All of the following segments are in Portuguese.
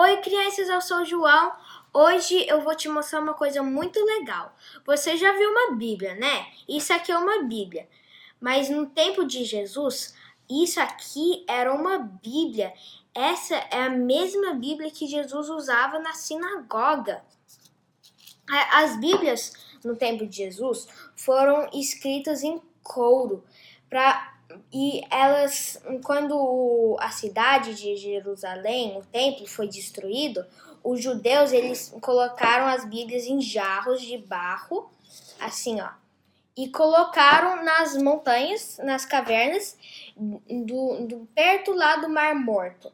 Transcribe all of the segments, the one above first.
Oi, crianças, eu sou o João. Hoje eu vou te mostrar uma coisa muito legal. Você já viu uma Bíblia, né? Isso aqui é uma Bíblia. Mas no tempo de Jesus, isso aqui era uma Bíblia. Essa é a mesma Bíblia que Jesus usava na sinagoga. As Bíblias no tempo de Jesus foram escritas em couro para e elas, quando a cidade de Jerusalém, o templo, foi destruído, os judeus eles colocaram as Bíblias em jarros de barro, assim ó, e colocaram nas montanhas, nas cavernas, do, do perto lá do Mar Morto,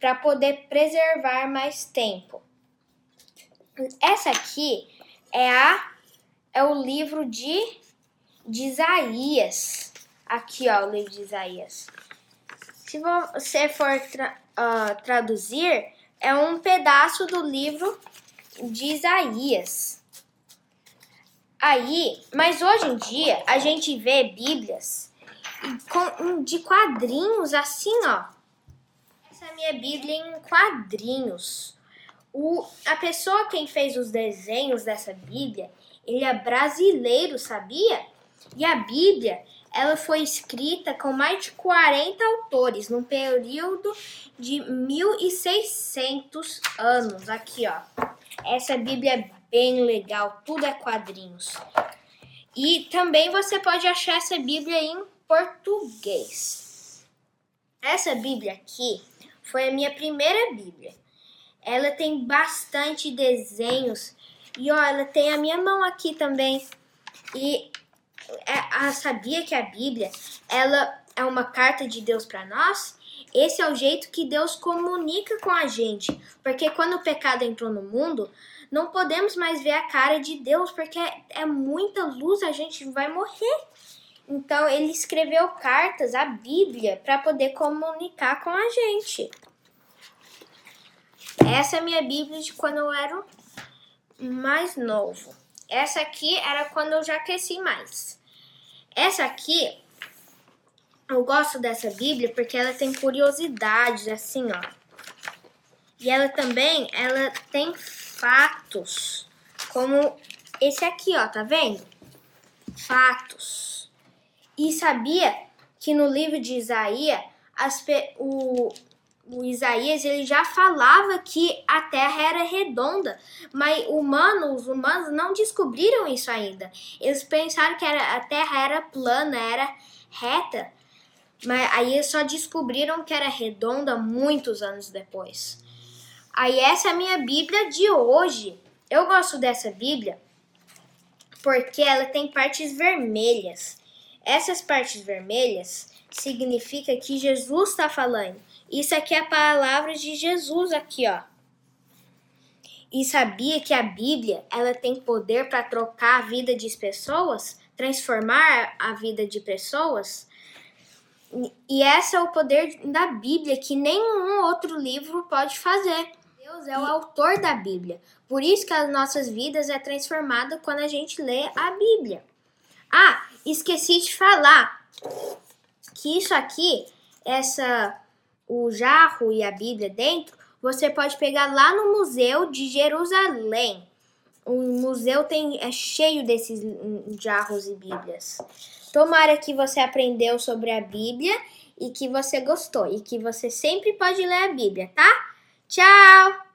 para poder preservar mais tempo. Essa aqui é a é o livro de, de Isaías. Aqui, ó, o livro de Isaías. Se você for tra uh, traduzir, é um pedaço do livro de Isaías. Aí, mas hoje em dia a gente vê Bíblias com, de quadrinhos assim, ó. Essa é a minha Bíblia em quadrinhos. O, a pessoa quem fez os desenhos dessa Bíblia, ele é brasileiro, sabia? E a Bíblia ela foi escrita com mais de 40 autores num período de 1600 anos. Aqui, ó. Essa Bíblia é bem legal, tudo é quadrinhos. E também você pode achar essa Bíblia em português. Essa Bíblia aqui foi a minha primeira Bíblia. Ela tem bastante desenhos e ó, ela tem a minha mão aqui também. E é, sabia que a Bíblia ela é uma carta de Deus para nós? Esse é o jeito que Deus comunica com a gente, porque quando o pecado entrou no mundo, não podemos mais ver a cara de Deus, porque é muita luz, a gente vai morrer. Então ele escreveu cartas, a Bíblia, para poder comunicar com a gente. Essa é a minha Bíblia de quando eu era mais novo. Essa aqui era quando eu já cresci mais. Essa aqui, eu gosto dessa Bíblia porque ela tem curiosidades, assim, ó. E ela também, ela tem fatos, como esse aqui, ó, tá vendo? Fatos. E sabia que no livro de Isaías, as, o, o Isaías ele já falava que a Terra era redonda, mas humanos, os humanos não descobriram isso ainda. Eles pensaram que era, a Terra era plana, era reta, mas aí só descobriram que era redonda muitos anos depois. Aí essa é a minha Bíblia de hoje. Eu gosto dessa Bíblia porque ela tem partes vermelhas. Essas partes vermelhas significa que Jesus está falando. Isso aqui é a palavra de Jesus aqui, ó. E sabia que a Bíblia, ela tem poder para trocar a vida de pessoas, transformar a vida de pessoas? E esse é o poder da Bíblia que nenhum outro livro pode fazer. Deus é o autor da Bíblia. Por isso que as nossas vidas é transformada quando a gente lê a Bíblia. Ah, esqueci de falar que isso aqui, essa o jarro e a Bíblia dentro, você pode pegar lá no Museu de Jerusalém. O museu tem é cheio desses jarros e Bíblias. Tomara que você aprendeu sobre a Bíblia e que você gostou e que você sempre pode ler a Bíblia, tá? Tchau!